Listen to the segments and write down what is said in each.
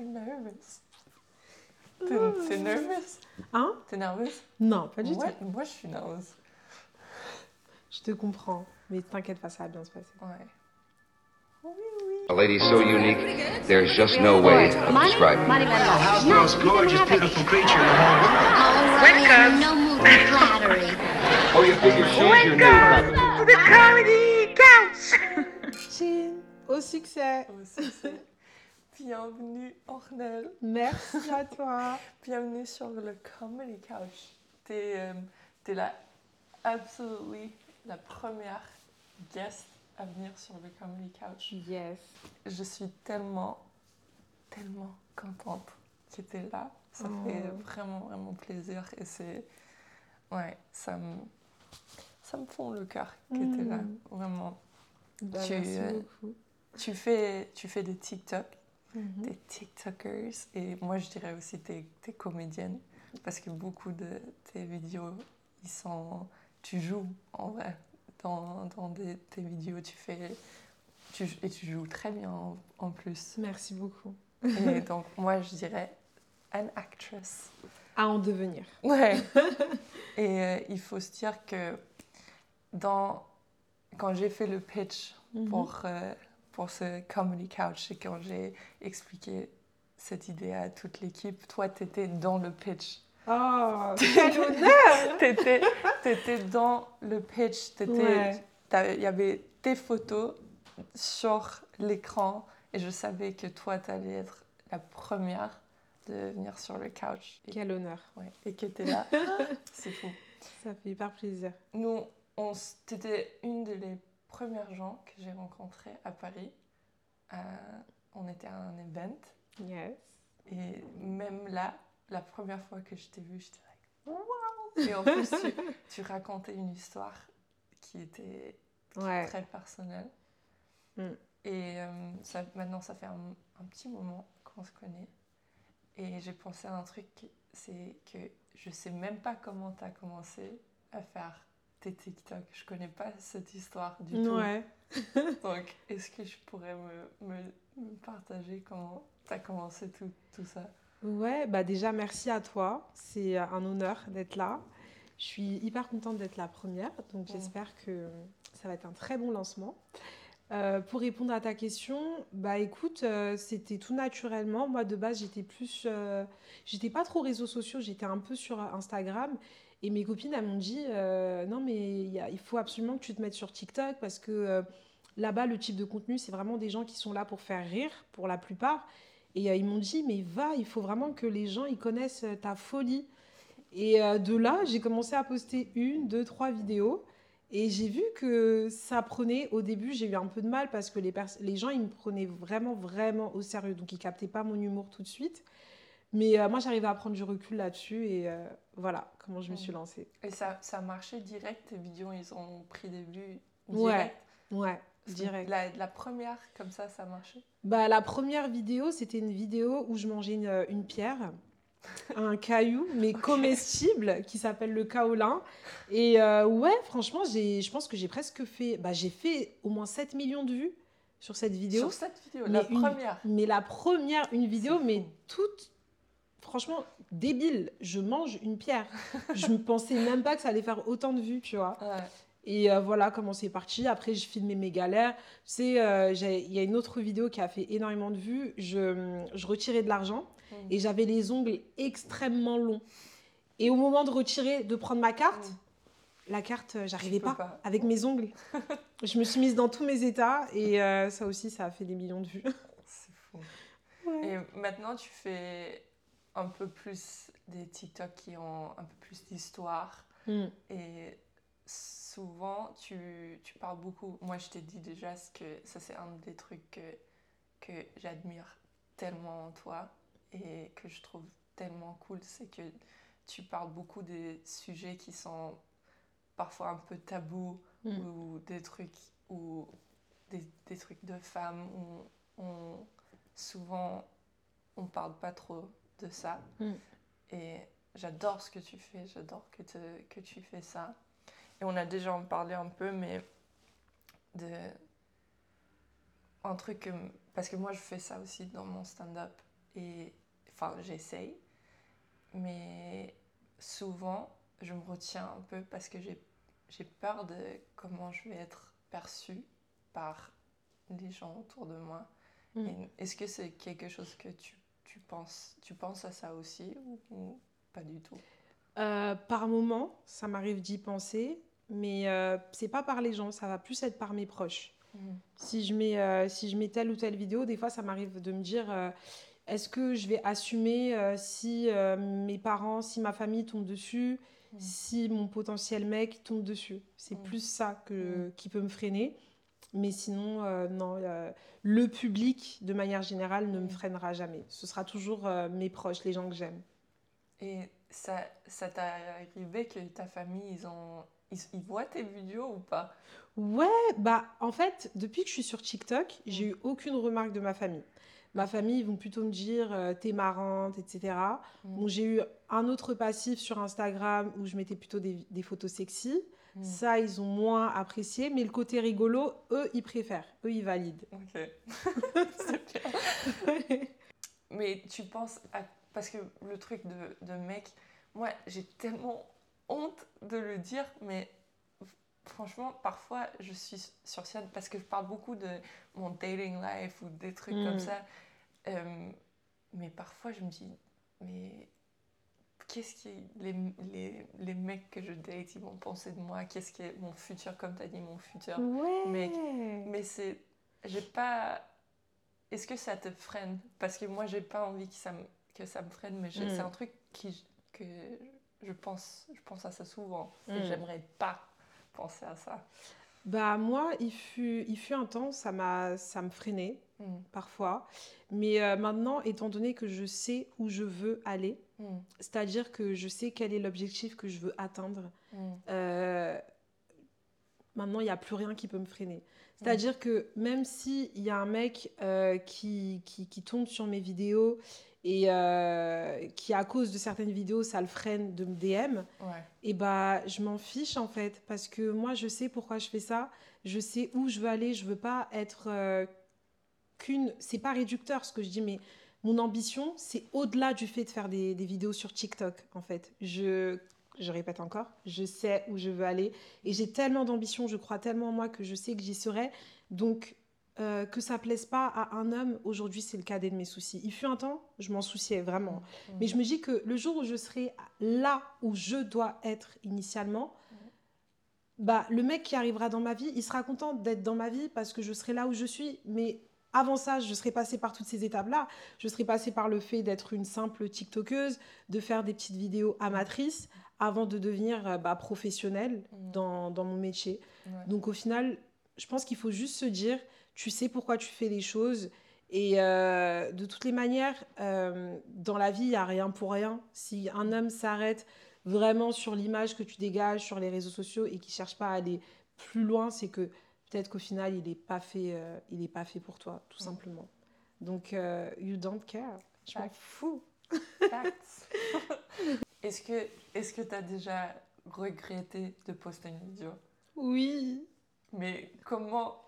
suis nerveuse. T'es t'es nerveuse? Hein? T'es nerveuse? Non, pas du Ouais, tout. Moi, je suis nerveuse. Je te comprends. Mais t'inquiète pas, ça va bien se passer. Ouais. A lady so unique, there's just no way of describing. Her. the No, most gorgeous, beautiful creature in the whole world? Oh, I'm in no for flattery. Oh, you figure she's your new puppy. Chin, au succès. Aussi, c'est Bienvenue, Ornel. Merci à toi. Bienvenue sur le Comedy Couch. T'es euh, t'es la absolutely la première guest à venir sur le Comedy Couch. Yes. Je suis tellement, tellement contente que t'es là. Ça Oh. fait vraiment, vraiment plaisir et c'est... Ouais, ça me... Ça me fond le cœur que t'es là, Mm. vraiment. Bah, Tu, merci euh, beaucoup. Tu fais, tu fais des TikTok, Mhm. des TikTokers et moi je dirais aussi t'es es comédienne parce que beaucoup de tes vidéos, ils sont, tu joues en vrai dans, dans des- tes vidéos, tu fais, tu, et tu joues très bien en, en plus. Merci beaucoup. Et donc moi je dirais an actress. À en devenir. Ouais. et euh, il faut se dire que dans, quand j'ai fait le pitch Mhm. pour, euh, pour ce Comedy Couch et quand j'ai expliqué cette idée à toute l'équipe, toi, tu étais dans le pitch. Oh, quel honneur Tu étais, dans le pitch. t'étais- Ouais. Il y avait tes photos sur l'écran et je savais que toi, tu allais être la première de venir sur le couch. Et, Quel honneur. ouais, et que tu es là. C'est fou. Ça fait hyper plaisir. Nous, t'étais une des premières gens que j'ai rencontrées à Paris. Euh, on était à un event Yes. et même là, la première fois que je t'ai vue, j'étais like wow! Et en plus, tu, tu racontais une histoire qui était Ouais. très personnelle. Mm. Et euh, ça, maintenant, ça fait un, un petit moment qu'on se connaît. Et j'ai pensé à un truc, c'est que je sais même pas comment tu as commencé à faire tes TikTok. Je connais pas cette histoire du tout. Ouais. Donc, est-ce que je pourrais me, me, me partager comment tu as commencé tout, tout ça? Ouais, bah déjà merci à toi. C'est euh, un honneur d'être là. Je suis hyper contente d'être la première, donc j'espère que ça va être un très bon lancement. Euh, pour répondre à ta question, bah écoute, euh, c'était tout naturellement. Moi de base, j'étais plus, euh, j'étais pas trop réseaux sociaux, j'étais un peu sur Instagram. Et mes copines, elles m'ont dit, euh, non mais il faut absolument que tu te mettes sur TikTok parce que euh, là-bas, le type de contenu, c'est vraiment des gens qui sont là pour faire rire, pour la plupart. Et euh, ils m'ont dit, mais va, il faut vraiment que les gens ils connaissent euh, ta folie. Et de là, j'ai commencé à poster une, deux, trois vidéos. Et j'ai vu que ça prenait, au début, j'ai eu un peu de mal parce que les, les gens, ils me prenaient vraiment, vraiment au sérieux. Donc, ils captaient pas mon humour tout de suite. Mais euh, moi, j'arrivais à prendre du recul là-dessus. Et euh, voilà comment je me suis lancée. Et ça, ça marchait direct, tes vidéos, ils ont pris des vues Ouais. direct Ouais, que direct. La, la première, comme ça, ça marchait Bah, la première vidéo, c'était une vidéo où je mangeais une, une pierre, un caillou, mais comestible, qui s'appelle le kaolin. Et euh, ouais, franchement, je pense que j'ai presque fait... Bah, j'ai fait au moins 7 millions de vues sur cette vidéo. Sur cette vidéo, Mais la une- première? Mais la première, une vidéo, mais toute... Franchement, débile. Je mange une pierre. Je ne pensais même pas que ça allait faire autant de vues, tu vois. Ouais. Et euh, voilà comment c'est parti. Après, je filmais mes galères. Tu sais, euh, il y a une autre vidéo qui a fait énormément de vues. Je, je retirais de l'argent Mm. et j'avais les ongles extrêmement longs. Et au moment de retirer, de prendre ma carte, la carte, euh, j'arrivais pas, pas. avec mes ongles. je me suis mise dans tous mes états et euh, ça aussi, ça a fait des millions de vues. C'est fou. Et maintenant, tu fais un peu plus des TikTok qui ont un peu plus d'histoire. Mm. Et souvent, tu, tu parles beaucoup. Moi, je t'ai dit déjà ce que ça, c'est un des trucs que, que j'admire tellement en toi et que je trouve tellement cool. C'est que tu parles beaucoup des sujets qui sont parfois un peu tabous Mm. ou des trucs ou des, des trucs de femmes où on souvent on parle pas trop de ça Mm. et j'adore ce que tu fais j'adore que, te- que tu fais ça et on a déjà en parlé un peu mais de un truc que- parce que moi je fais ça aussi dans mon stand-up et enfin j'essaye, mais souvent je me retiens un peu parce que j'ai j'ai peur de comment je vais être perçue par les gens autour de moi. Mm. Et Est-ce que c'est quelque chose que tu, tu penses tu penses à ça aussi ou, ou pas du tout? Euh, par moment, ça m'arrive d'y penser, mais euh, c'est pas par les gens, ça va plus être par mes proches. Si je mets, euh, si je mets telle ou telle vidéo, des fois, ça m'arrive de me dire, euh, est-ce que je vais assumer si mes parents, si ma famille tombe dessus, Mm. si mon potentiel mec tombe dessus? C'est Mm. plus ça que, qui peut me freiner. Mais sinon, euh, non, euh, le public, de manière générale, ne me Mm. freinera jamais. Ce sera toujours euh, mes proches, les gens que j'aime. Et ça, ça t'est arrivé que ta famille, ils, ont, ils, ils voient tes vidéos ou pas? Ouais, bah en fait, depuis que je suis sur TikTok, j'ai Mm. eu aucune remarque de ma famille. Ma famille, ils vont plutôt me dire t'es marrante, etc. Mm. Bon, j'ai eu un autre passif sur Instagram où je mettais plutôt des, des photos sexy. Mm. Ça, ils ont moins apprécié, mais le côté rigolo, eux, ils préfèrent. Eux, ils valident. Ok. C'est bien. Mais tu penses à... Parce que le truc de, de mec, moi, j'ai tellement honte de le dire, mais franchement, parfois, je suis sur scène parce que je parle beaucoup de mon dating life ou des trucs Mm. comme ça. Euh, mais parfois, je me dis, mais qu'est-ce qui... Les, les, les mecs que je date, ils vont penser de moi Qu'est-ce qui est mon futur, comme tu as dit, mon futur Ouais. Mec, mais c'est. J'ai pas. Est-ce que ça te freine? Parce que moi, j'ai pas envie que ça me, que ça me freine, mais j'ai- Mm. c'est un truc qui, que je pense, je pense à ça souvent. Et Mm. j'aimerais pas penser à ça. Bah moi, il fut, il fut un temps, ça m'a, ça me freinait Mm. parfois. Mais euh, maintenant, étant donné que je sais où je veux aller, Mm. c'est-à-dire que je sais quel est l'objectif que je veux atteindre, Mm. euh, maintenant, il n'y a plus rien qui peut me freiner. C'est-à-dire que même s'il y a un mec euh, qui, qui, qui tombe sur mes vidéos et euh, qui, à cause de certaines vidéos, ça le freine de me DM, Ouais. et bah, je m'en fiche en fait. Parce que moi, je sais pourquoi je fais ça. Je sais où je veux aller. Je veux pas être qu'une. C'est pas réducteur ce que je dis, mais mon ambition, c'est au-delà du fait de faire des, des vidéos sur TikTok en fait. Je. Je répète encore, je sais où je veux aller et j'ai tellement d'ambition, je crois tellement en moi que je sais que j'y serai. Donc, euh, que ça plaise pas à un homme, aujourd'hui c'est le cadet de mes soucis. Il fut un temps, je m'en souciais vraiment. Mm. Mais je me dis que le jour où je serai là où je dois être initialement, bah, le mec qui arrivera dans ma vie, il sera content d'être dans ma vie parce que je serai là où je suis. Mais avant ça, je serai passée par toutes ces étapes-là. Je serai passée par le fait d'être une simple TikTokeuse, de faire des petites vidéos amatrices avant de devenir euh, bah, professionnelle Mm. dans, dans mon métier. Ouais. Donc au final, je pense qu'il faut juste se dire, tu sais pourquoi tu fais les choses. Et euh, de toutes les manières, euh, dans la vie, il n'y a rien pour rien. Si un homme s'arrête vraiment sur l'image que tu dégages sur les réseaux sociaux et qui cherche pas à aller plus loin, c'est que peut-être qu'au final, il n'est pas, fait, euh, il est pas fait pour toi, tout Ouais. simplement. Donc, euh, you don't care. Je m'en fous. Est-ce que est-ce que tu as déjà regretté de poster une vidéo? Oui. Mais comment.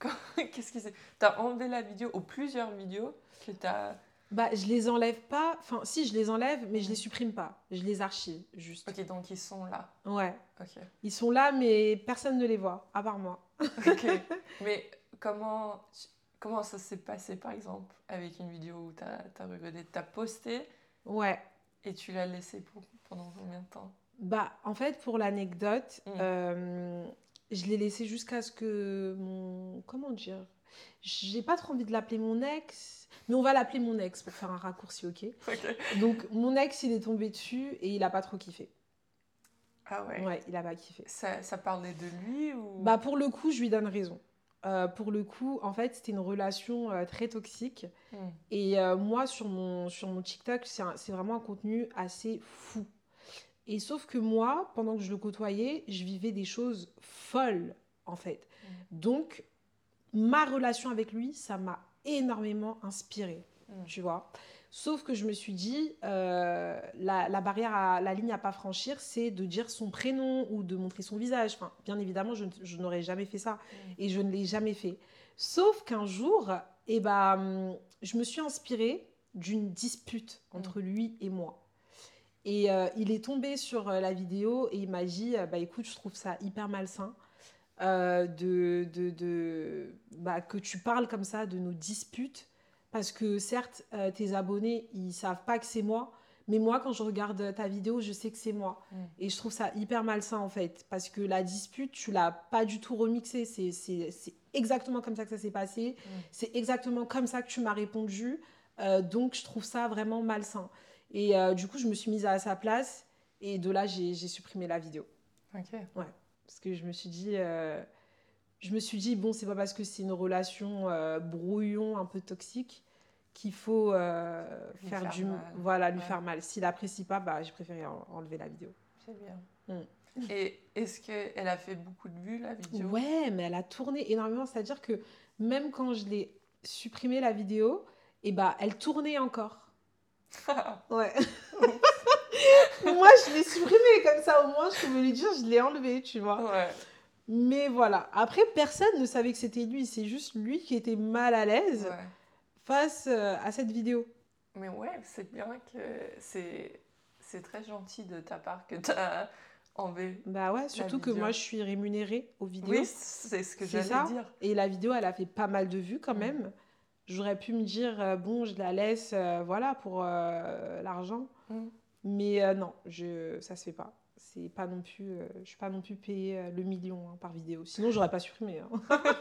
Qu'est-ce qui s'est. T'as enlevé la vidéo ou plusieurs vidéos que t'as. Bah, je les enlève pas. Enfin, si, je les enlève, mais je les supprime pas. Je les archive, juste. Ok, donc ils sont là. Ouais. Ok. Ils sont là, mais personne ne les voit, à part moi. Ok. Mais comment, comment ça s'est passé par exemple avec une vidéo où t'as as regretté T'as posté Ouais. et tu l'as laissé pour, pendant combien de temps? Bah, en fait, pour l'anecdote, Mm. euh, je l'ai laissé jusqu'à ce que mon... Comment dire? J'ai pas trop envie de l'appeler mon ex, mais on va l'appeler mon ex pour faire un raccourci, ok? Donc, mon ex, il est tombé dessus et il a pas trop kiffé. Ah ouais? Ouais, il a pas kiffé. Ça, ça parlait de lui ou? Bah, pour le coup, je lui donne raison. Euh, pour le coup, en fait, c'était une relation euh, très toxique. Hmm. Et euh, moi, sur mon, sur mon TikTok, c'est vraiment un contenu assez fou. Et sauf que moi, pendant que je le côtoyais, je vivais des choses folles, en fait. Donc, ma relation avec lui, ça m'a énormément inspirée, Mm. tu vois. Sauf que je me suis dit, euh, la, la barrière, à, la ligne à pas franchir, c'est de dire son prénom ou de montrer son visage. Enfin, bien évidemment, je, n'aurais jamais fait ça et je ne l'ai jamais fait. Sauf qu'un jour, eh ben, je me suis inspirée d'une dispute entre lui et moi. Et euh, il est tombé sur euh, la vidéo et il m'a dit Bah écoute, je trouve ça hyper malsain euh, de, de, de- bah, que tu parles comme ça de nos disputes. Parce que certes, euh, tes abonnés, ils savent pas que c'est moi. Mais moi, quand je regarde ta vidéo, je sais que c'est moi. Mm. Et je trouve ça hyper malsain en fait. Parce que la dispute, tu l'as pas du tout remixée. C'est- C'est c'est exactement comme ça que ça s'est passé. C'est exactement comme ça que tu m'as répondu. Euh, donc, je trouve ça vraiment malsain. Et euh, du coup, je me suis mise à sa place. Et de là, j'ai j'ai supprimé la vidéo. Ok. Parce que je me suis dit, euh, je me suis dit bon, c'est pas parce que c'est une relation euh, brouillon, un peu toxique, qu'il faut euh, Lui faire, faire du, mal. voilà, lui Ouais. faire mal. S'il apprécie pas, bah, j'ai préféré en- enlever la vidéo. C'est bien. Mm. Et est-ce qu'elle a fait beaucoup de vues, la vidéo? Ouais, mais elle a tourné énormément. C'est-à-dire que même quand je l'ai supprimé la vidéo, et bah, elle tournait encore. Ouais. Moi, je l'ai supprimée comme ça, au moins, je pouvais lui dire, je l'ai enlevé, tu vois. ouais. Mais voilà. Après, personne ne savait que c'était lui. C'est juste lui qui était mal à l'aise ouais. face euh, à cette vidéo. Mais ouais, c'est bien que c'est c'est très gentil de ta part que tu as enlevé. Bah ouais, surtout que moi, je suis rémunérée aux vidéos. Oui, c'est ce que j'allais dire. Et la vidéo, elle a fait pas mal de vues quand Mm. même. J'aurais pu me dire, euh, bon, je la laisse, euh, voilà, pour euh, l'argent. Mm. Mais euh, non, je, ça se fait pas. C'est pas non plus, euh, je suis pas non plus payée euh, le million hein, par vidéo. Sinon, j'aurais pas supprimé. hein.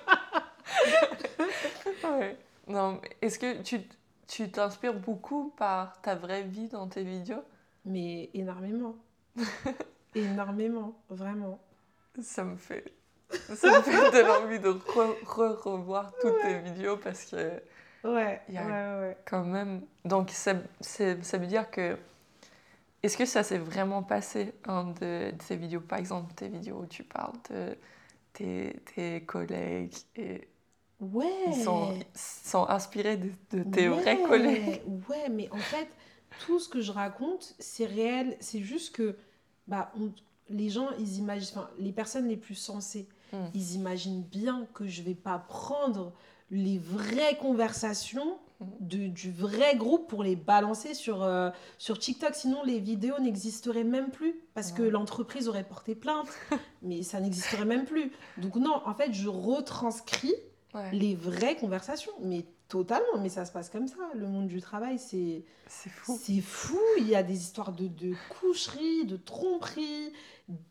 Ouais. Non, est-ce que tu tu t'inspires beaucoup par ta vraie vie dans tes vidéos? Mais énormément. énormément, vraiment. Ça me fait ça me fait de l'envie de re- re- revoir toutes tes vidéos parce que Ouais, Il y a- ouais, ouais. quand même. Donc ça, ça veut dire que est-ce que ça s'est vraiment passé un de, de tes vidéos, par exemple tes vidéos où tu parles de tes, tes collègues et Ouais. ils sont, inspirés de, de tes vrais collègues? Ouais, mais en fait, tout ce que je raconte, c'est réel. C'est juste que bah, on- les gens, ils imaginent, enfin, les personnes les plus sensées, Mm. ils imaginent bien que je vais pas prendre les vraies conversations. De- du vrai groupe pour les balancer sur, euh, sur TikTok. Sinon, les vidéos n'existeraient même plus parce que l'entreprise aurait porté plainte. mais ça n'existerait même plus. Donc non, en fait, je retranscris Ouais, les vraies conversations. Mais totalement, mais ça se passe comme ça. Le monde du travail, c'est c'est fou. c'est fou. Il y a des histoires de, de coucherie, de tromperie,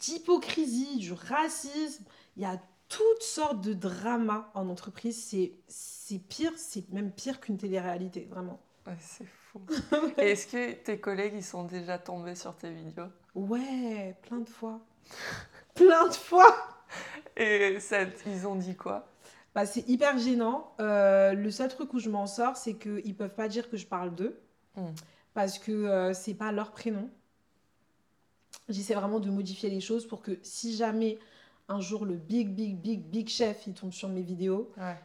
d'hypocrisie, du racisme. Il y a toutes sortes de dramas en entreprise. C'est c'est pire, c'est même pire qu'une télé-réalité, vraiment. Ouais, c'est fou. Et est-ce que tes collègues ils sont déjà tombés sur tes vidéos? Ouais, plein de fois. plein de fois Et ça, ils ont dit quoi? Bah, c'est hyper gênant. Euh, le seul truc où je m'en sors, c'est qu'ils peuvent pas dire que je parle d'eux. Mm. Parce que euh, c'est pas leur prénom. J'essaie vraiment de modifier les choses pour que si jamais un jour le big, big, big, big chef il tombe sur mes vidéos, Ouais.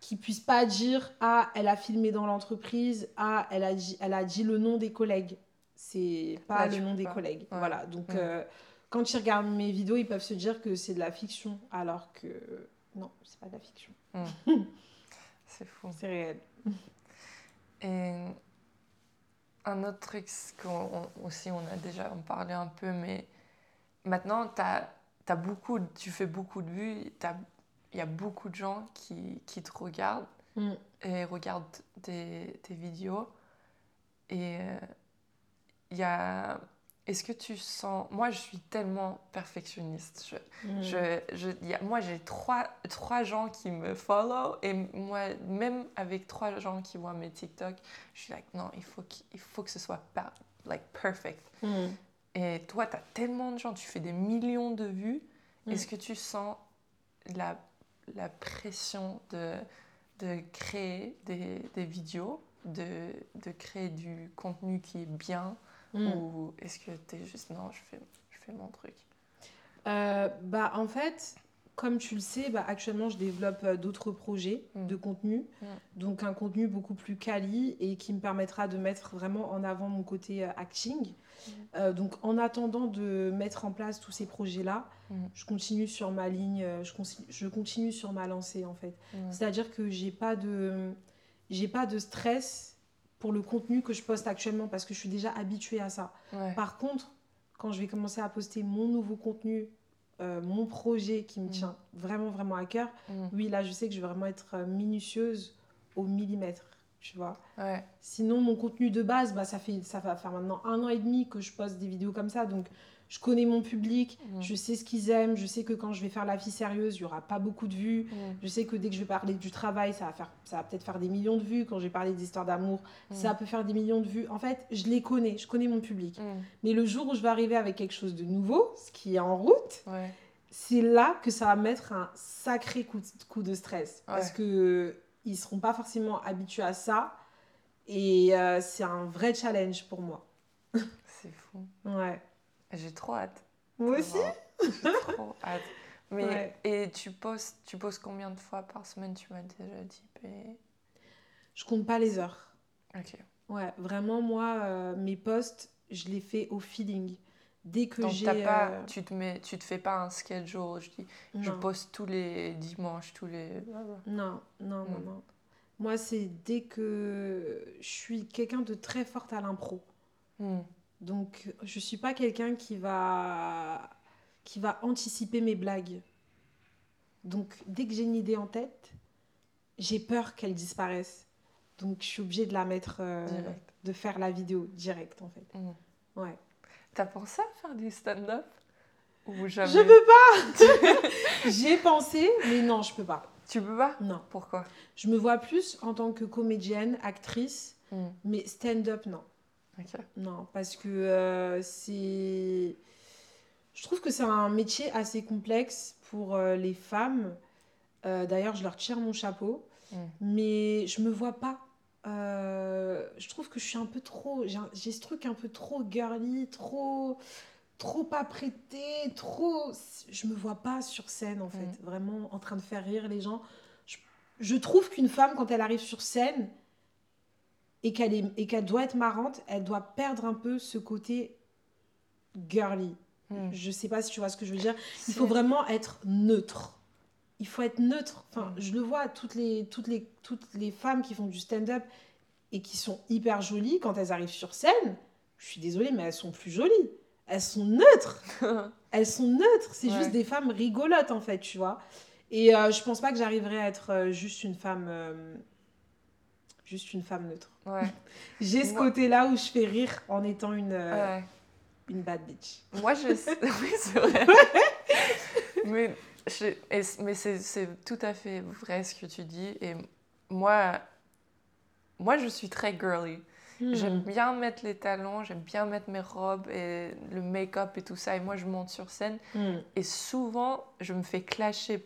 qu'il puisse pas dire Ah, elle a filmé dans l'entreprise, Ah, elle a dit, elle a dit le nom des collègues. C'est pas Ouais, le tu nom des pas. collègues. Ouais. Voilà. Donc, euh, quand ils regardent mes vidéos, ils peuvent se dire que c'est de la fiction, alors que non, c'est pas de la fiction. C'est fou. C'est réel. Et un autre truc qu'on on- aussi, on a déjà en parlé un peu, mais maintenant, t'as, t'as beaucoup, tu fais beaucoup de vues, il y a beaucoup de gens qui, qui te regardent Mm. et regardent tes, tes vidéos. Et euh, il y a... Est-ce que tu sens... Moi, je suis tellement perfectionniste. Je, Mm. je, je- y a- moi, j'ai trois, trois gens qui me follow et moi, même avec trois gens qui voient mes TikTok, je suis like, non, il faut, qu'il- il faut que ce soit par- like, perfect. Mm. Et toi, tu as tellement de gens, tu fais des millions de vues. Mm. Est-ce que tu sens la, la pression de, de créer des, des vidéos, de, de créer du contenu qui est bien? Mm. Ou est-ce que tu es juste, non, je fais, je fais mon truc? Euh, bah, en fait, comme tu le sais, bah, actuellement, je développe euh, d'autres projets Mm. de contenu. Mm. Donc, un contenu beaucoup plus quali et qui me permettra de mettre vraiment en avant mon côté euh, acting. Mm. Euh, donc, en attendant de mettre en place tous ces projets-là, je continue sur ma ligne, je, continue sur ma lancée, en fait. C'est-à-dire que j'ai pas de j'ai pas de stress pour le contenu que je poste actuellement parce que je suis déjà habituée à ça. Ouais. Par contre, quand je vais commencer à poster mon nouveau contenu, euh, mon projet qui me Mm. tient vraiment, vraiment à cœur, Mm. oui, là, je sais que je vais vraiment être euh, minutieuse au millimètre, tu vois. Ouais. Sinon, mon contenu de base, bah, ça, fait, ça va faire maintenant un an et demi que je poste des vidéos comme ça. Donc, je connais mon public, Mm. je sais ce qu'ils aiment, je sais que quand je vais faire la vie sérieuse, il n'y aura pas beaucoup de vues. Mm. Je sais que dès que je vais parler du travail, ça va, faire, ça va peut-être faire des millions de vues. Quand je vais parler des histoires d'amour, Mm. ça peut faire des millions de vues. En fait, je les connais, je connais mon public. Mm. Mais le jour où je vais arriver avec quelque chose de nouveau, ce qui est en route, Ouais. c'est là que ça va mettre un sacré coup de, coup de stress. Parce que ils seront pas forcément habitués à ça. Et euh, c'est un vrai challenge pour moi. C'est fou. Ouais. J'ai trop hâte. Moi aussi. J'ai trop hâte. Mais, Ouais. Et tu postes, tu postes combien de fois par semaine Tu m'as déjà dit. mais- Je compte pas les heures. Ok. Ouais, vraiment, moi, euh, mes posts, je les fais au feeling. Dès que j'ai. pas, euh, tu te mets, tu te fais pas un schedule. Je dis, je poste tous les dimanches, tous les. Non, non, non, Mm. non. Moi, c'est dès que je suis quelqu'un de très forte à l'impro. Hmm. Donc, je suis pas quelqu'un qui va qui va anticiper mes blagues. Donc, dès que j'ai une idée en tête, j'ai peur qu'elle disparaisse. Donc, je suis obligée de la mettre, euh, de faire la vidéo direct, en fait. Mm. Ouais. T'as pensé à faire du stand-up ou jamais? Je peux pas J'y ai pensé, mais non, je peux pas. Tu peux pas? Non. Pourquoi? Je me vois plus en tant que comédienne, actrice, Hmm. mais stand-up, non. Non, parce que euh, c'est. Je trouve que c'est un métier assez complexe pour euh, les femmes. Euh, D'ailleurs, je leur tire mon chapeau. Mm. Mais je me vois pas. je trouve que je suis un peu trop. J'ai ce truc un peu trop girly, trop. Trop apprêté, trop. Je me vois pas sur scène, en fait. Mm. Vraiment en train de faire rire les gens. Je, je trouve qu'une femme, quand elle arrive sur scène, et qu'elle doit être marrante, elle doit perdre un peu ce côté girly. Hmm. Je sais pas si tu vois ce que je veux dire. Il faut vraiment être neutre. Il faut être neutre. Enfin, Mm. je le vois toutes les toutes les toutes les femmes qui font du stand-up et qui sont hyper jolies quand elles arrivent sur scène. Je suis désolée, mais elles sont plus jolies. Elles sont neutres. Elles sont neutres. C'est Ouais. juste des femmes rigolotes en fait, tu vois. Et euh, je pense pas que j'arriverai à être euh, juste une femme euh, juste une femme neutre. Ouais. J'ai ce côté-là où je fais rire en étant une, euh, ouais. une bad bitch. Moi, je. Oui, c'est vrai. mais je- c'est tout à fait vrai ce que tu dis. Et moi, moi je suis très girly. J'aime bien mettre les talons, j'aime bien mettre mes robes et le make-up et tout ça. Et moi, je monte sur scène. Hmm. Et souvent, je me fais clasher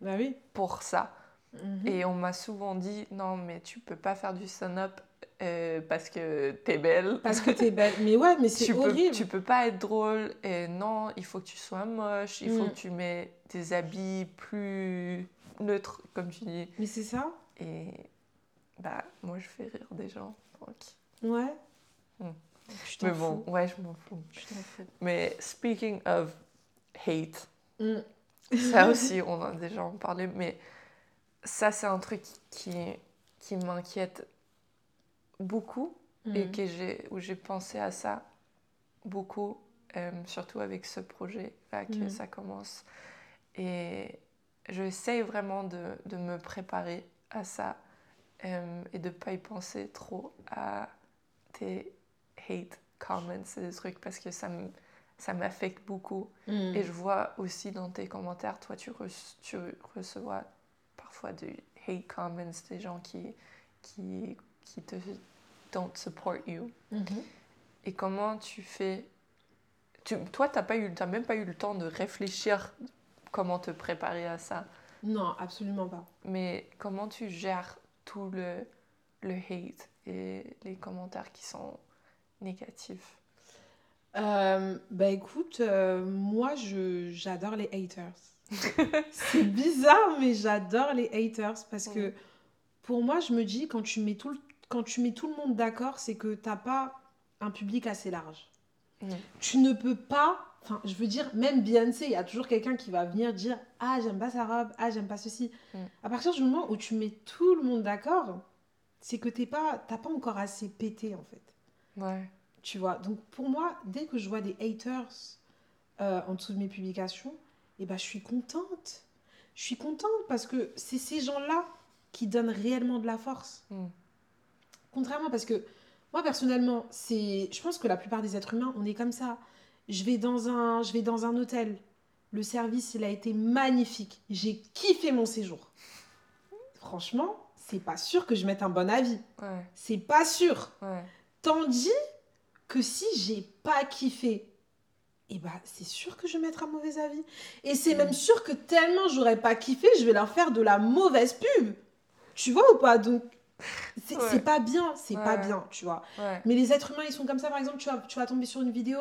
Bah oui. pour ça. Mhm. Et on m'a souvent dit non, mais tu peux pas faire du stand-up euh, parce que t'es belle. Parce que t'es belle. Mais ouais, mais c'est peux, horrible. tu peux pas être drôle. Et non, il faut que tu sois moche. Il faut Mm. que tu mets des habits plus neutres, comme tu dis. Mais c'est ça Et bah, moi, je fais rire des gens. donc. Ouais. Hmm. Je Mais bon, fous. ouais, je m'en fous. Je t'en fous. Mais speaking of hate, Hmm. ça aussi, on a déjà en parlé, mais ça, c'est un truc qui, qui m'inquiète beaucoup et Hmm. que j'ai, où j'ai pensé à ça beaucoup, euh, surtout avec ce projet-là que Mhm. ça commence. Et j'essaye vraiment de, de me préparer à ça euh, et de ne pas y penser trop à tes hate comments et des trucs parce que ça me- ça m'affecte beaucoup. Hmm. Et je vois aussi dans tes commentaires, toi, tu, reç- tu recevras parfois des hate comments, des gens qui, qui, qui te don't support you. Mhm. Et comment tu fais? Tu, Toi, tu n'as même pas eu le temps de réfléchir comment te préparer à ça. Non, absolument pas. Mais comment tu gères tout le, le hate et les commentaires qui sont négatifs? Euh, bah écoute, euh, moi j'adore les haters. c'est bizarre, mais j'adore les haters parce que pour moi, je me dis quand tu mets tout le, quand tu mets tout le monde d'accord, c'est que t'as pas un public assez large. Tu ne peux pas, enfin, je veux dire, même Beyoncé, il y a toujours quelqu'un qui va venir dire Ah, j'aime pas sa robe, ah, j'aime pas ceci. À partir du moment où tu mets tout le monde d'accord, c'est que t'es pas, t'as pas encore assez pété en fait. Ouais. Tu vois, donc pour moi, dès que je vois des haters euh, en dessous de mes publications, eh ben, je suis contente. Je suis contente parce que c'est ces gens-là qui donnent réellement de la force. Mm. Contrairement, parce que moi, personnellement, c'est, je pense que la plupart des êtres humains, on est comme ça. Je vais dans un, je vais dans un hôtel. Le service, il a été magnifique. J'ai kiffé mon séjour. Franchement, c'est pas sûr que je mette un bon avis. Ouais. C'est pas sûr. Ouais. Tandis que si j'ai pas kiffé, eh ben, c'est sûr que je vais mettre un mauvais avis. Et c'est même sûr que tellement j'aurais pas kiffé, je vais leur faire de la mauvaise pub. Tu vois ou pas Donc, c'est Ouais. pas bien, c'est pas bien, tu vois. Ouais. Mais les êtres humains, ils sont comme ça. Par exemple, tu vas, tu vas tomber sur une vidéo,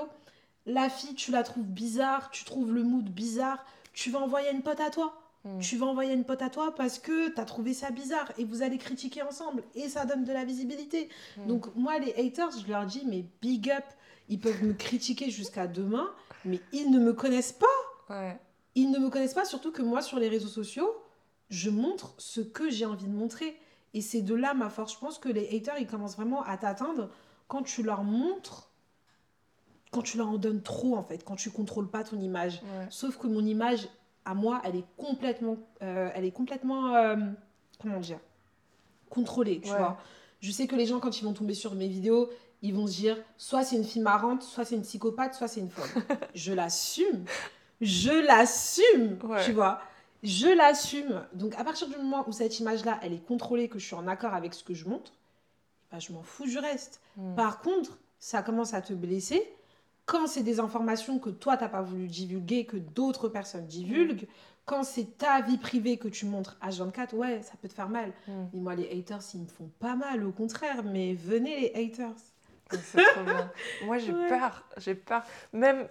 la fille, tu la trouves bizarre, tu trouves le mood bizarre, tu vas envoyer une pote à toi. Mm. Tu vas envoyer une pote à toi parce que tu as trouvé ça bizarre et vous allez critiquer ensemble et ça donne de la visibilité. Mm. Donc moi, les haters, je leur dis, mais big up, ils peuvent me critiquer jusqu'à demain, mais ils ne me connaissent pas. Ouais. Ils ne me connaissent pas, surtout que moi, sur les réseaux sociaux, je montre ce que j'ai envie de montrer. Et c'est de là ma force. Je pense que les haters, ils commencent vraiment à t'atteindre quand tu leur montres, quand tu leur en donnes trop, en fait, quand tu contrôles pas ton image. Ouais. Sauf que mon image, à moi, elle est complètement, euh, elle est complètement, euh, comment dire, contrôlée, tu Ouais. vois. Je sais que les gens, quand ils vont tomber sur mes vidéos, ils vont se dire, soit c'est une fille marrante, soit c'est une psychopathe, soit c'est une folle. je l'assume. Je l'assume, Ouais. tu vois. Je l'assume. Donc, à partir du moment où cette image-là, elle est contrôlée, que je suis en accord avec ce que je montre, bah, je m'en fous du reste. Mm. Par contre, ça commence à te blesser quand c'est des informations que toi, t'as pas voulu divulguer, que d'autres personnes divulguent. Quand c'est ta vie privée que tu montres H24, ouais, ça peut te faire mal. Mm. Mais moi, les haters, ils me font pas mal, au contraire. Mais venez, les haters. C'est trop bien. Moi, j'ai Ouais. peur. J'ai peur. Même,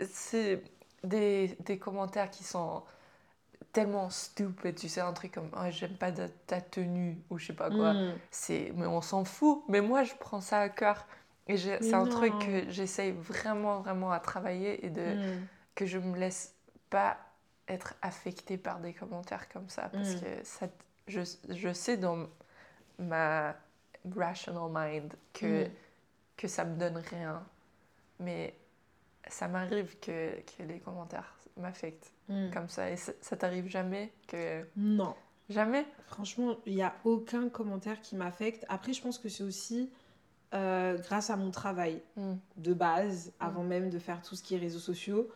c'est des, des commentaires qui sont tellement stupides. Tu sais, un truc comme Ah, j'aime pas ta, tenue ou je sais pas quoi. Mm. C'est, mais on s'en fout. Mais moi, je prends ça à cœur. Et c'est un truc que j'essaye vraiment, vraiment à travailler et de, Mm. que je me laisse pas être affectée par des commentaires comme ça. Parce Mm. que ça, je, je sais dans ma rational mind que. Que ça me donne rien. Mais ça m'arrive que, que les commentaires m'affectent Mm. comme ça. Et ça, ça t'arrive jamais que... Non. Jamais? Franchement, il n'y a aucun commentaire qui m'affecte. Après, je pense que c'est aussi euh, grâce à mon travail Mm. de base, avant même de faire tout ce qui est réseaux sociaux.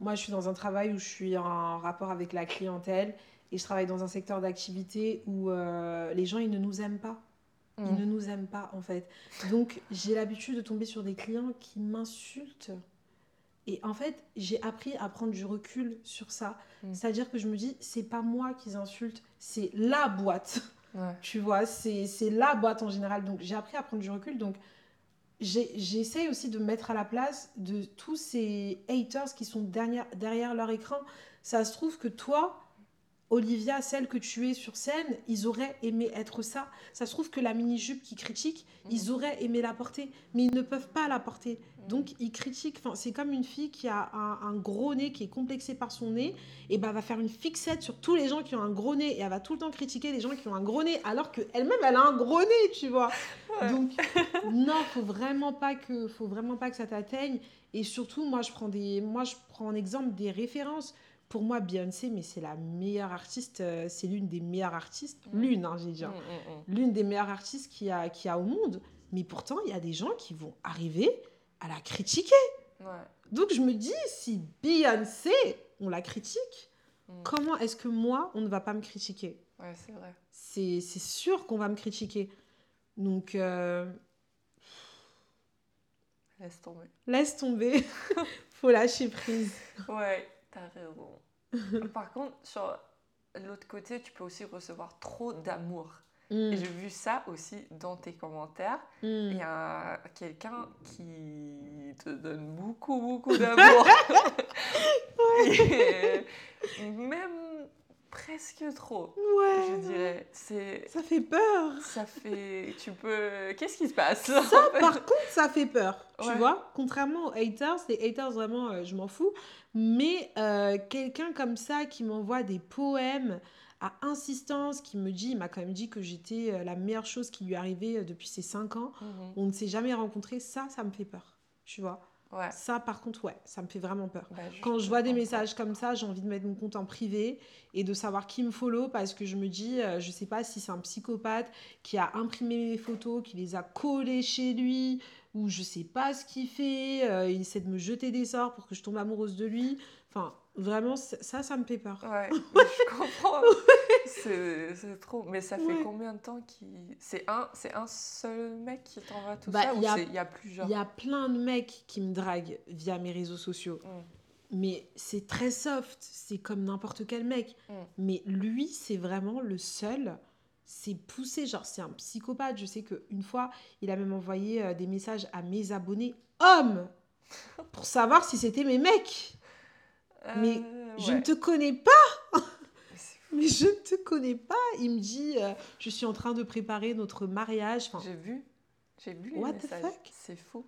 Moi, je suis dans un travail où je suis en rapport avec la clientèle et je travaille dans un secteur d'activité où euh, les gens, ils ne nous aiment pas. Ils Mm. ne nous aiment pas, en fait. Donc, j'ai l'habitude de tomber sur des clients qui m'insultent. Et en fait, j'ai appris à prendre du recul sur ça. Mm. C'est-à-dire que je me dis, c'est pas moi qu'ils insultent, c'est la boîte. Ouais. Tu vois, c'est la boîte en général. Donc, j'ai appris à prendre du recul. Donc, j'essaye aussi de me mettre à la place de tous ces haters qui sont derrière, derrière leur écran. Ça se trouve que toi, Olivia, celle que tu es sur scène, ils auraient aimé être ça. Ça se trouve que la mini-jupe qui critique, ils auraient aimé la porter, mais ils ne peuvent pas la porter. Donc ils critiquent. Enfin, c'est comme une fille qui a un, un gros nez, qui est complexée par son nez, et ben elle va faire une fixette sur tous les gens qui ont un gros nez, et elle va tout le temps critiquer les gens qui ont un gros nez, alors qu'elle-même elle a un gros nez, tu vois. Ouais. Donc non, faut vraiment pas que, faut vraiment pas que ça t'atteigne. Et surtout, moi je prends des, moi je prends en exemple des références. Pour moi, Beyoncé, mais c'est la meilleure artiste, euh, c'est l'une des meilleures artistes, Mm. l'une, hein, j'ai dit, Mm, hein. mm, l'une des meilleures artistes qu'il y a, y a au monde. Mais pourtant, il y a des gens qui vont arriver à la critiquer. mm. Ouais. Donc je me dis, si Beyoncé, on la critique, Mm. comment est-ce que moi, on ne va pas me critiquer? Ouais, c'est vrai. C'est sûr qu'on va me critiquer. Donc, euh, Laisse tomber. laisse tomber. Faut lâcher prise. Ouais, t'as raison. Par contre, sur l'autre côté, tu peux aussi recevoir trop d'amour. Mm, Et j'ai vu ça aussi dans tes commentaires. mm. Il y a quelqu'un qui te donne beaucoup, beaucoup d'amour. Même presque trop, Ouais. je dirais. C'est... Ça fait peur. Ça fait... Tu peux... Qu'est-ce qui se passe Ça, par contre, ça fait peur. Tu Ouais. vois, contrairement aux haters, les haters, vraiment, euh, je m'en fous. Mais euh, quelqu'un comme ça qui m'envoie des poèmes à insistance, qui me dit, il m'a quand même dit que j'étais euh, la meilleure chose qui lui arrivait depuis ses 5 ans. Mhm. On ne s'est jamais rencontrés, ça, ça me fait peur. Tu vois Ouais. Ça, par contre, ouais, ça me fait vraiment peur. Bah, Quand je vois des messages comme ça, j'ai envie de mettre mon compte en privé et de savoir qui me follow parce que je me dis, euh, je sais pas si c'est un psychopathe qui a imprimé mes photos, qui les a collées chez lui ou je sais pas ce qu'il fait. euh, il essaie de me jeter des sorts pour que je tombe amoureuse de lui. Enfin, vraiment, ça, ça me fait peur. Ouais, je comprends. c'est c'est trop. Mais ça fait Ouais. combien de temps qu'il. C'est un, un seul mec qui t'envoie tout Bah, ça il ou y a- c'est- il y a plusieurs? Il y a plein de mecs qui me draguent via mes réseaux sociaux. Mm. Mais c'est très soft, c'est comme n'importe quel mec. Mm. Mais lui, c'est vraiment le seul. C'est poussé, genre c'est un psychopathe. Je sais qu'une fois, il a même envoyé euh, des messages à mes abonnés hommes pour savoir si c'était mes mecs. Mais Euh, Je ne te connais pas, Mais je ne te connais pas. Il me dit, euh, je suis en train de préparer notre mariage. Enfin, J'ai vu. J'ai vu les What the messages. fuck? C'est fou.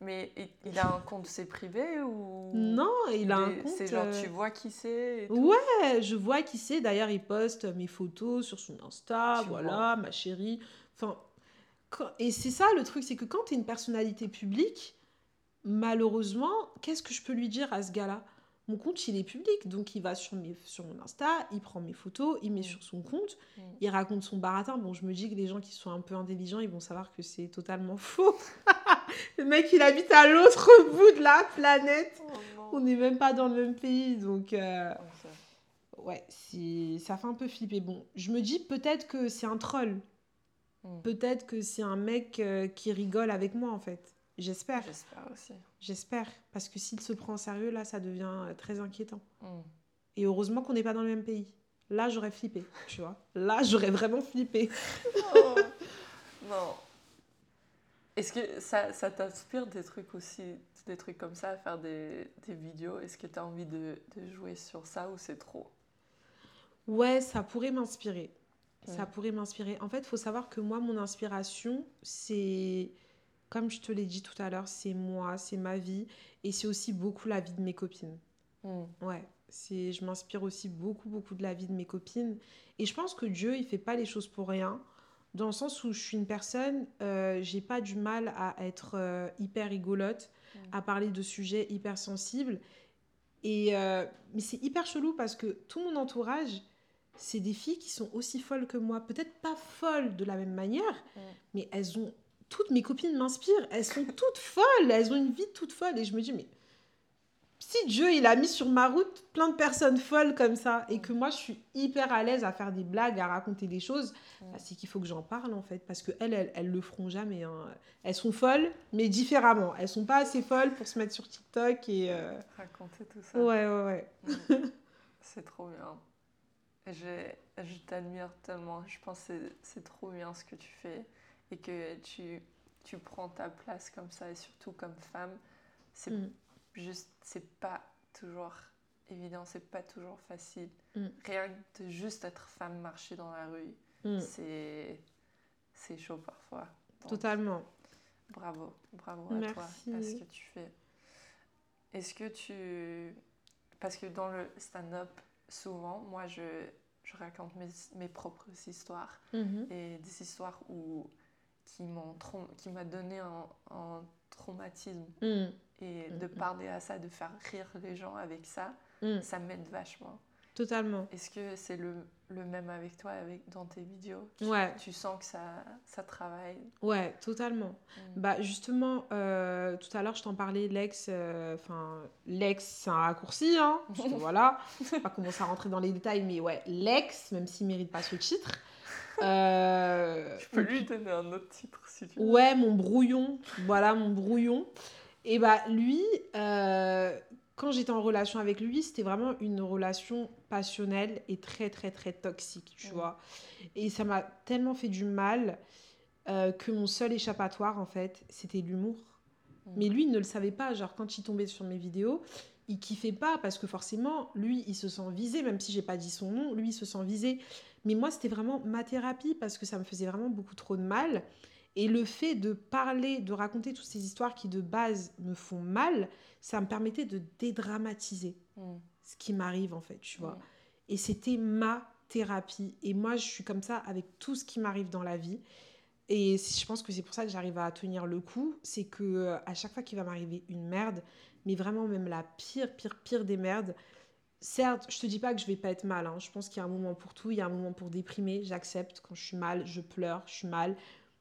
Mais il, a un compte c'est privé ou? Non, il a un est- compte. C'est genre euh, tu vois qui c'est. Ouais, je vois qui c'est. D'ailleurs, il poste mes photos sur son Insta. Tu voilà, ma chérie. Enfin, quand- et c'est ça le truc, c'est que quand tu es une personnalité publique, malheureusement, qu'est-ce que je peux lui dire à ce gars-là? Mon compte, il est public, donc il va sur, mes, sur mon Insta, il prend mes photos, il met Mm. sur son compte, Mm. il raconte son baratin. Bon, je me dis que les gens qui sont un peu intelligents, ils vont savoir que c'est totalement faux. le mec, il habite à l'autre bout de la planète. Oh. On n'est même pas dans le même pays, donc... euh. Ouais, ça fait un peu flipper. Bon, je me dis peut-être que c'est un troll. Mm. Peut-être que c'est un mec euh, qui rigole avec moi, en fait. J'espère, J'espère aussi. j'espère. Parce que s'il se prend au sérieux, là, ça devient euh, très inquiétant. Mm. Et heureusement qu'on n'est pas dans le même pays. Là, j'aurais flippé, tu vois. Là, j'aurais vraiment flippé. Oh, non. Est-ce que ça, ça t'inspire des trucs aussi, des trucs comme ça, à faire des, des vidéos? Est-ce que tu as envie de, de jouer sur ça ou c'est trop? Ouais, ça pourrait m'inspirer. Ça Mm. pourrait m'inspirer. En fait, il faut savoir que moi, mon inspiration, c'est, comme je te l'ai dit tout à l'heure, c'est moi, c'est ma vie. Et c'est aussi beaucoup la vie de mes copines. Mm. Ouais, c'est, je m'inspire aussi beaucoup, beaucoup de la vie de mes copines. Et je pense que Dieu, il fait pas les choses pour rien. Dans le sens où je suis une personne, euh, j'ai pas du mal à être euh, hyper rigolote, Mm. à parler de sujets hyper sensibles. Et, euh, mais c'est hyper chelou parce que tout mon entourage, c'est des filles qui sont aussi folles que moi. Peut-être pas folles de la même manière, Mm. mais elles ont. Toutes mes copines m'inspirent. Elles sont toutes folles. Elles ont une vie toute folle. Et je me dis, mais si Dieu, il a mis sur ma route plein de personnes folles comme ça, et que moi, je suis hyper à l'aise à faire des blagues, à raconter des choses, bah, c'est qu'il faut que j'en parle, en fait. Parce qu'elles, elles, elles le feront jamais. hein. Elles sont folles, mais différemment. Elles sont pas assez folles pour se mettre sur TikTok. Et euh, Raconter tout ça. ouais, ouais, ouais. Mm. c'est trop bien. Je, je t'admire tellement. Je pense que c'est- c'est trop bien ce que tu fais et que tu, tu prends ta place comme ça et surtout comme femme. C'est Mm. juste, c'est pas toujours évident, c'est pas toujours facile. Mm. Rien que de juste être femme, marcher dans la rue, Mm. c'est c'est chaud parfois. Donc, Totalement. Bravo, bravo à toi à ce que tu fais. Est-ce que tu... Parce que dans le stand-up, souvent, moi, je, je raconte mes, mes propres histoires Mhm. et des histoires où, qui m'ont trau- qui m'a donné un, un traumatisme. Mm. Et Mm, de mm. parler à ça, de faire rire les gens avec ça, ça m'aide vachement. Totalement. Est-ce que c'est le, le même avec toi avec, dans tes vidéos? Tu, Ouais. tu sens que ça, ça travaille? Ouais, totalement. Bah justement, euh, tout à l'heure, je t'en parlais, l'ex, euh, enfin, l'ex, c'est un raccourci, hein, parce que voilà, je vais pas commencer à rentrer dans les détails, mais ouais, l'ex, même s'il mérite pas ce titre. Euh, Je peux lui donner un autre titre si tu veux. Ouais, mon brouillon, voilà, mon brouillon. Et bah lui, euh, quand j'étais en relation avec lui, c'était vraiment une relation passionnelle et très, très, très toxique, tu vois. Et ça m'a tellement fait du mal euh, que mon seul échappatoire, en fait, c'était l'humour. Mm. Mais lui, il ne le savait pas. Genre, quand il tombait sur mes vidéos, il kiffait pas parce que forcément, lui, il se sent visé, même si j'ai pas dit son nom, lui, il se sent visé. Mais moi, c'était vraiment ma thérapie parce que ça me faisait vraiment beaucoup trop de mal. Et le fait de parler, de raconter toutes ces histoires qui de base me font mal, ça me permettait de dédramatiser Mm. ce qui m'arrive en fait, tu vois. Mm. Et c'était ma thérapie. Et moi, je suis comme ça avec tout ce qui m'arrive dans la vie. Et je pense que c'est pour ça que j'arrive à tenir le coup. C'est que euh, à chaque fois qu'il va m'arriver une merde, mais vraiment même la pire, pire, pire des merdes, certes, je te dis pas que je vais pas être mal. hein. Je pense qu'il y a un moment pour tout. Il y a un moment pour déprimer. J'accepte. Quand je suis mal, je pleure, je suis mal.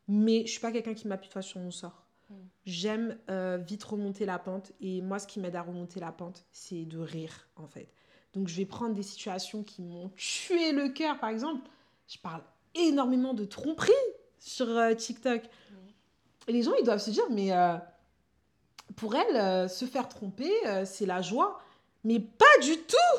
Mais je suis pas quelqu'un qui m'appuie sur mon sort. Mm. J'aime euh, vite remonter la pente. Et moi, ce qui m'aide à remonter la pente, c'est de rire, en fait. Donc, je vais prendre des situations qui m'ont tué le cœur. Par exemple, je parle énormément de tromperie sur euh, TikTok. Et les gens, ils doivent se dire, mais euh, pour elle, se faire tromper, c'est la joie. Mais pas du tout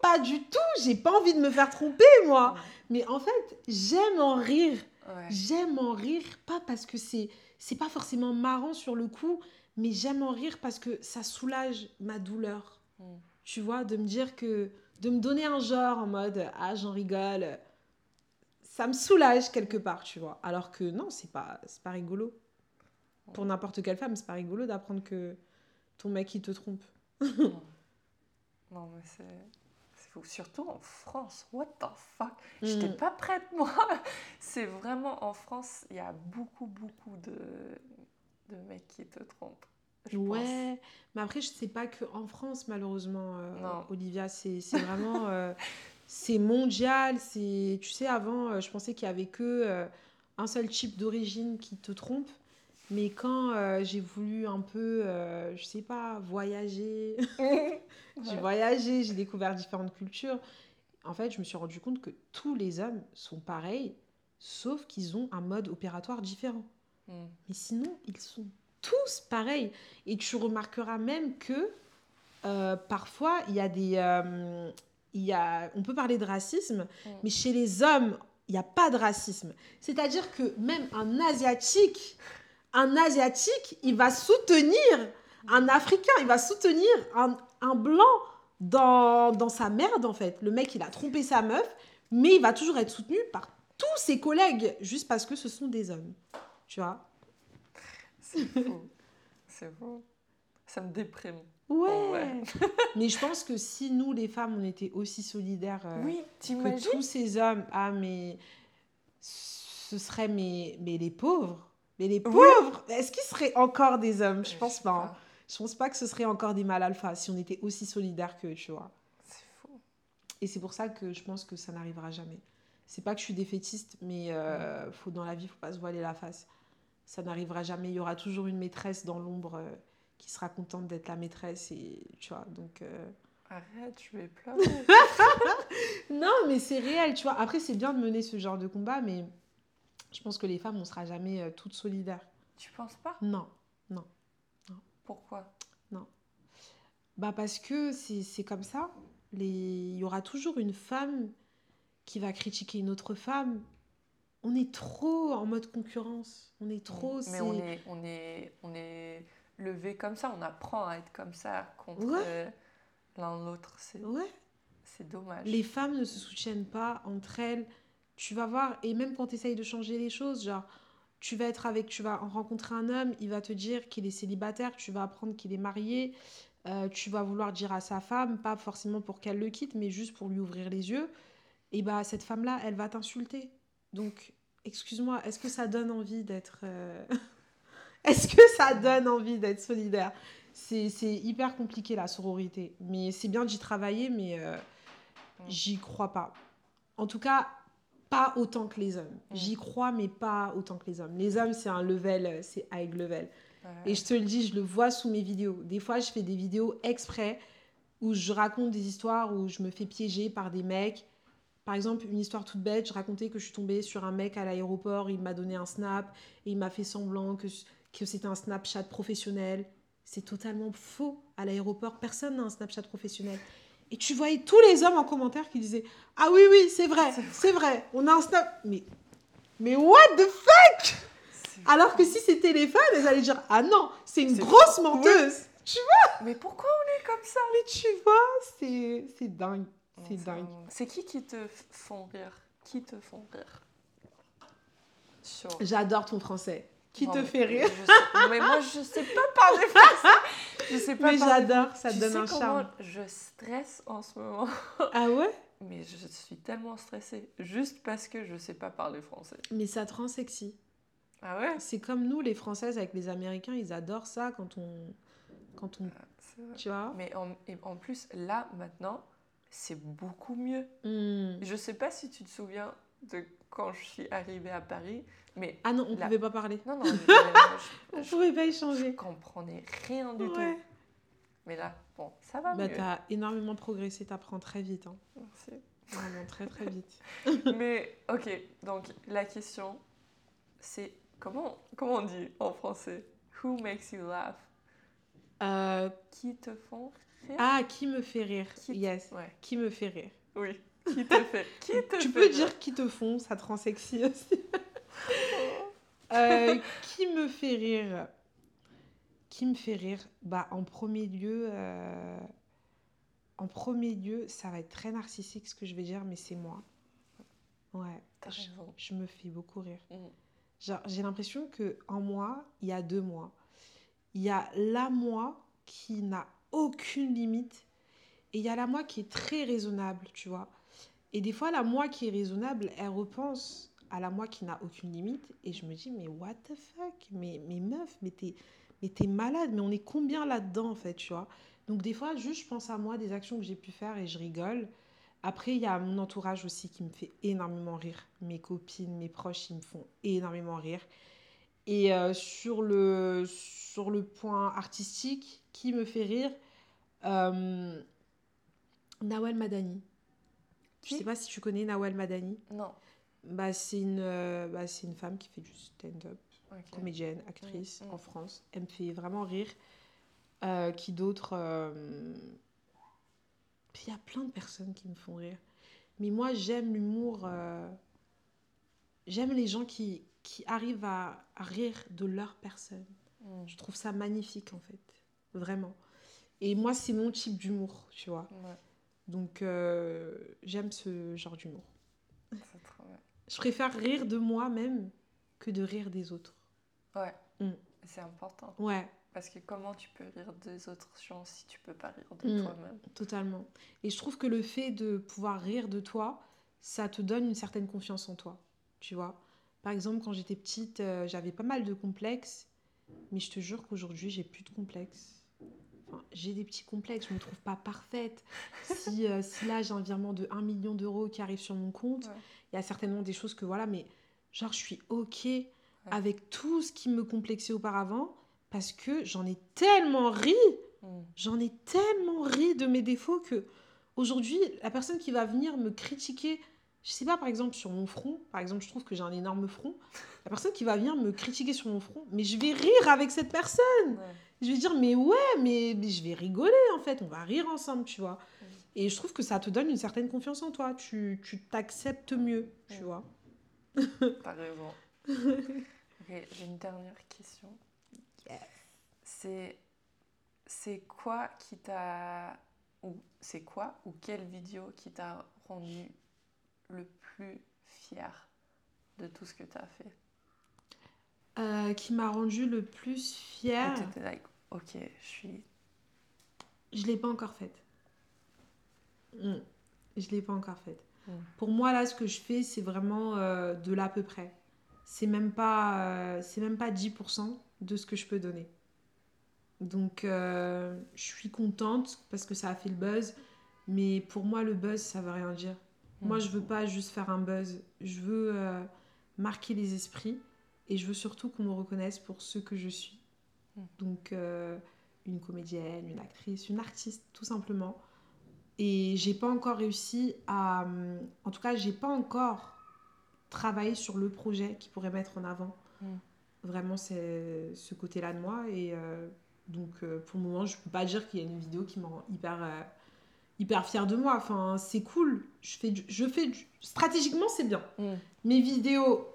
Pas du tout J'ai pas envie de me faire tromper, moi Mais en fait, j'aime en rire. Ouais. J'aime en rire, pas parce que c'est c'est pas forcément marrant sur le coup, mais j'aime en rire parce que ça soulage ma douleur. Mm. Tu vois, de me dire que de me donner un genre en mode ah j'en rigole, ça me soulage quelque part, tu vois. Alors que non, c'est pas c'est pas rigolo. Pour n'importe quelle femme, c'est pas rigolo d'apprendre que ton mec il te trompe. Non. Mais c'est. Fou. Surtout en France. What the fuck? J'étais Mm. pas prête, moi. C'est vraiment en France, il y a beaucoup, beaucoup de, de mecs qui te trompent. je pense. Ouais, mais après, je sais pas que en France, malheureusement, euh. Olivia, c'est vraiment. euh, c'est mondial. c'est Tu sais, avant, euh, je pensais qu'il y avait que euh, un seul type d'origine qui te trompe. Mais quand euh, j'ai voulu un peu, euh, je sais pas, voyager, j'ai voyagé, j'ai découvert différentes cultures. En fait, je me suis rendu compte que tous les hommes sont pareils, sauf qu'ils ont un mode opératoire différent. Mm. Mais sinon, ils sont tous pareils. Et tu remarqueras même que euh, parfois, il y a des. euh, il y a, on peut parler de racisme, Mm. mais chez les hommes, il n'y a pas de racisme. C'est-à-dire que même un Asiatique, un Asiatique, il va soutenir un Africain, il va soutenir un, un Blanc dans, dans sa merde, en fait. Le mec, il a trompé sa meuf, mais il va toujours être soutenu par tous ses collègues, juste parce que ce sont des hommes. Tu vois? C'est fou. C'est fou. Ça me déprime. Ouais. Ouais. Mais je pense que si nous, les femmes, on était aussi solidaires euh, Oui, que tous ces hommes, ah, mais ce serait mais, mais les pauvres. Mais les pauvres, est-ce qu'ils seraient encore des hommes? Je pense pas. Je pense pas que ce serait encore des mâles alpha si on était aussi solidaires qu'eux, tu vois. C'est fou. Et c'est pour ça que je pense que ça n'arrivera jamais. C'est pas que je suis défaitiste, mais euh, faut, dans la vie, faut pas se voiler la face. Ça n'arrivera jamais. Il y aura toujours une maîtresse dans l'ombre euh, qui sera contente d'être la maîtresse. Et, tu vois, donc... euh, Arrête, je vais pleurer. Non, mais c'est réel, tu vois. Après, c'est bien de mener ce genre de combat, mais je pense que les femmes, on sera jamais euh, toutes solidaires. tu penses pas? Non. Pourquoi? Bah parce que c'est c'est comme ça. Les... Il y aura toujours une femme qui va critiquer une autre femme. On est trop en mode concurrence. On est trop... Mais on est, on est, on est levé comme ça, on apprend à être comme ça contre Ouais. euh, l'un l'autre. C'est, Ouais. c'est dommage. Les femmes ne se soutiennent pas entre elles. Tu vas voir, et même quand tu essayes de changer les choses, genre, tu vas être avec, tu vas rencontrer un homme, il va te dire qu'il est célibataire, tu vas apprendre qu'il est marié, euh, tu vas vouloir dire à sa femme, pas forcément pour qu'elle le quitte, mais juste pour lui ouvrir les yeux. Et bah, cette femme-là, elle va t'insulter. Donc, excuse-moi, est-ce que ça donne envie d'être. euh, est-ce que ça donne envie d'être solidaire? C'est, c'est hyper compliqué la sororité. Mais c'est bien d'y travailler, mais. euh, J'y crois pas. En tout cas, pas autant que les hommes. Mm. J'y crois, mais pas autant que les hommes. Les hommes, c'est un level, euh, c'est high level. Ouais. Et je te le dis, je le vois sous mes vidéos. Des fois, je fais des vidéos exprès où je raconte des histoires où je me fais piéger par des mecs. Par exemple, une histoire toute bête, je racontais que je suis tombée sur un mec à l'aéroport, il m'a donné un snap et il m'a fait semblant que, que c'était un Snapchat professionnel. C'est totalement faux. À l'aéroport, personne n'a un Snapchat professionnel. Et tu voyais tous les hommes en commentaire qui disaient Ah oui, oui, c'est vrai, C'est vrai. on a un Snap. Mais, mais what the fuck? Alors que si c'était les femmes, elles allaient dire Ah non, c'est une grosse menteuse. Mais pourquoi on est comme ça? Mais tu vois, c'est dingue. C'est dingue. C'est qui qui te font rire? Qui te font rire? J'adore ton français. Qui te mais- fait rire sais- Mais moi, je sais pas parler français. Je sais pas Mais j'adore, ça te Tu donne sais un comment charme. Je stresse en ce moment. Ah ouais? Mais je suis tellement stressée. Juste parce que je sais pas parler français. Mais ça te rend sexy. Ah ouais? C'est comme nous, les Françaises, avec les Américains, ils adorent ça quand on. Quand on vrai. tu vois? Mais en, et en plus, là, maintenant, c'est beaucoup mieux. Hmm. Je sais pas si tu te souviens de quand je suis arrivée à Paris, mais Ah non, on Là. pouvait pas parler. non, non, je, je- On je- pouvait pas je échanger. comprenais rien du Ouais. tout. Mais là, bon, ça va Bah, mieux. t'as énormément progressé, t'apprends très vite. Hein. Merci. Vraiment très très vite. Mais ok, donc la question, c'est comment, comment on dit en français? Who makes you laugh? Euh, Qui te font rire? Ah, qui me fait rire Qui te- Yes, Ouais, qui me fait rire. oui. Qui te fait Qui te Tu fait peux rire? dire qui te font, ça te rend sexy aussi. Euh, qui me fait rire Qui me fait rire Bah, en premier lieu, euh, en premier lieu, ça va être très narcissique ce que je vais dire, mais c'est moi. Ouais, je, me fais beaucoup rire. Mm. J'ai l'impression que en moi, il y a deux moi. Il y a la moi qui n'a aucune limite et il y a la moi qui est très raisonnable, tu vois. Et des fois, la moi qui est raisonnable, elle repense à la moi qui n'a aucune limite et je me dis, mais what the fuck? Mais, mais meuf, mais t'es, mais t'es malade, mais on est combien là-dedans en fait, tu vois? Donc des fois, juste je pense à moi, des actions que j'ai pu faire et je rigole. Après, il y a mon entourage aussi qui me fait énormément rire. Mes copines, mes proches, ils me font énormément rire. Et euh, sur, le, sur le point artistique, qui me fait rire euh, Nawal Madani. Je sais pas si tu connais Nawal Madani. Non. Bah, c'est une, euh, bah, c'est une femme qui fait du stand-up, comédienne, actrice Mm, en France. Elle me fait vraiment rire. Euh, qui d'autre euh, Il y a plein de personnes qui me font rire. Mais moi, j'aime l'humour. euh, J'aime les gens qui, qui arrivent à, à rire de leur personne. Mm. Je trouve ça magnifique, en fait. Vraiment. Et moi, c'est mon type d'humour, tu vois. Ouais, Donc, j'aime ce genre d'humour. c'est trop bien. Je préfère rire de moi-même que de rire des autres. Ouais. Mm. C'est important. Ouais, Parce que comment tu peux rire des autres gens si tu peux pas rire de Mm. toi-même? Totalement. Et je trouve que le fait de pouvoir rire de toi, ça te donne une certaine confiance en toi. Tu vois Par exemple, quand j'étais petite, euh, j'avais pas mal de complexes. Mais je te jure qu'aujourd'hui, j'ai plus de complexes. Enfin, j'ai des petits complexes, je me trouve pas parfaite. Si, euh, si là, j'ai un virement de 1 million d'euros qui arrive sur mon compte, il y a certainement des choses que voilà, mais genre, je suis OK avec tout ce qui me complexait auparavant parce que j'en ai tellement ri, Mm. j'en ai tellement ri de mes défauts que aujourd'hui, la personne qui va venir me critiquer, je sais pas, par exemple, sur mon front, par exemple, je trouve que j'ai un énorme front, la personne qui va venir me critiquer sur mon front, mais je vais rire avec cette personne. Ouais. Je vais dire, mais ouais, mais, mais je vais rigoler en fait, on va rire ensemble, tu vois. Mm. Et je trouve que ça te donne une certaine confiance en toi, tu tu t'acceptes mieux, tu vois. T'as raison. ok, j'ai une dernière question. C'est c'est quoi qui t'a ou c'est quoi ou quelle vidéo qui t'a rendu le plus fier de tout ce que t'as fait? Euh, qui m'a rendu le plus fière. Like, ok, je suis. Je l'ai pas encore faite. Mm. Je l'ai pas encore faite. Mm. Pour moi, là, ce que je fais, c'est vraiment euh, de l'à peu près. C'est même pas, euh, c'est même pas 10% de ce que je peux donner. Donc, euh, je suis contente parce que ça a fait le buzz. Mais pour moi, le buzz, ça veut rien dire. Moi, Mm. je veux pas juste faire un buzz. Je veux marquer les esprits et je veux surtout qu'on me reconnaisse pour ce que je suis. Donc, une comédienne, une actrice, une artiste, tout simplement. Et j'ai pas encore réussi à. hum, En tout cas, j'ai pas encore travaillé sur le projet qui pourrait mettre en avant Mm. vraiment c'est ce côté-là de moi. Et euh, donc, euh, pour le moment, je peux pas dire qu'il y a une vidéo qui me rend hyper. euh, hyper fière de moi enfin c'est cool je fais du- je fais du- stratégiquement c'est bien Mm. mes vidéos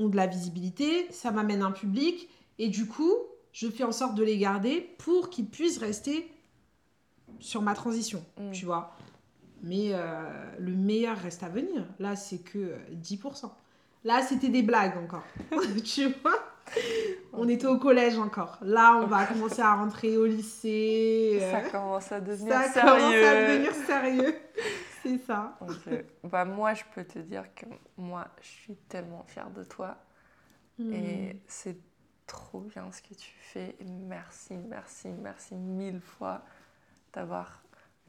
ont de la visibilité, ça m'amène un public, et du coup, je fais en sorte de les garder pour qu'ils puissent rester sur ma transition, Mm. tu vois. Mais euh, le meilleur reste à venir. Là, c'est que euh, 10%. Là, c'était des blagues encore. tu vois? On était au collège encore. Là, on va commencer à rentrer au lycée. Ça euh, commence à devenir ça sérieux. commence à devenir sérieux. C'est ça. Bah, moi, je peux te dire que moi, je suis tellement fière de toi. Hmm. Et c'est trop bien ce que tu fais. Merci, merci, merci mille fois d'avoir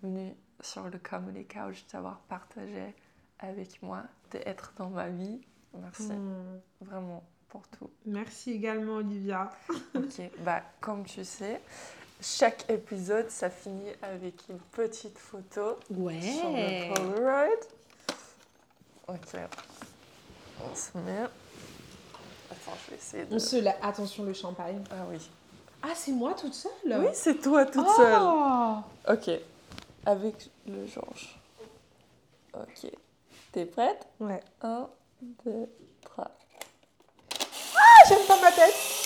venu sur le Comedy Couch, d'avoir partagé avec moi, d'être dans ma vie. Merci Hmm. vraiment pour tout. Merci également, Olivia. Ok, bah comme tu sais, chaque épisode, ça finit avec une petite photo sur le Polaroid. Ok, on se met. Attends, je vais essayer de. On se la... Attention, le champagne. Ah oui. Ah, c'est moi toute seule? Oui, c'est toi toute oh. seule. Ok. Avec le Georges. Ok. T'es prête? Ouais. 1, 2, 3. Ah, j'aime pas ma tête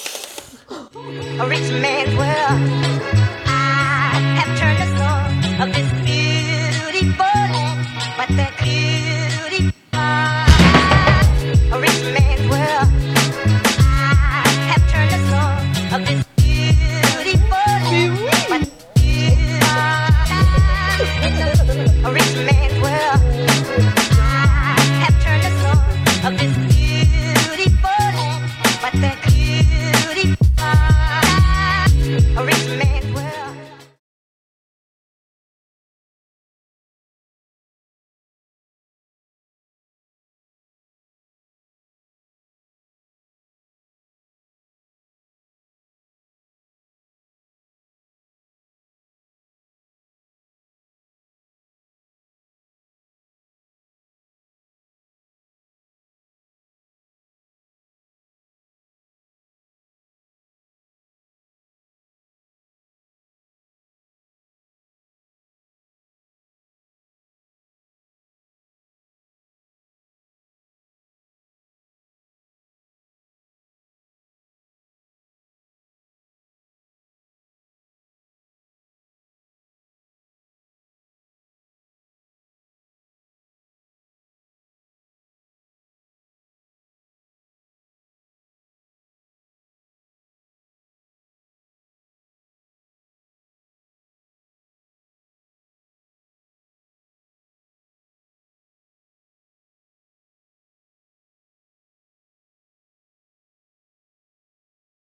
A rich man's world. I have turned the soul of this beautiful land. But the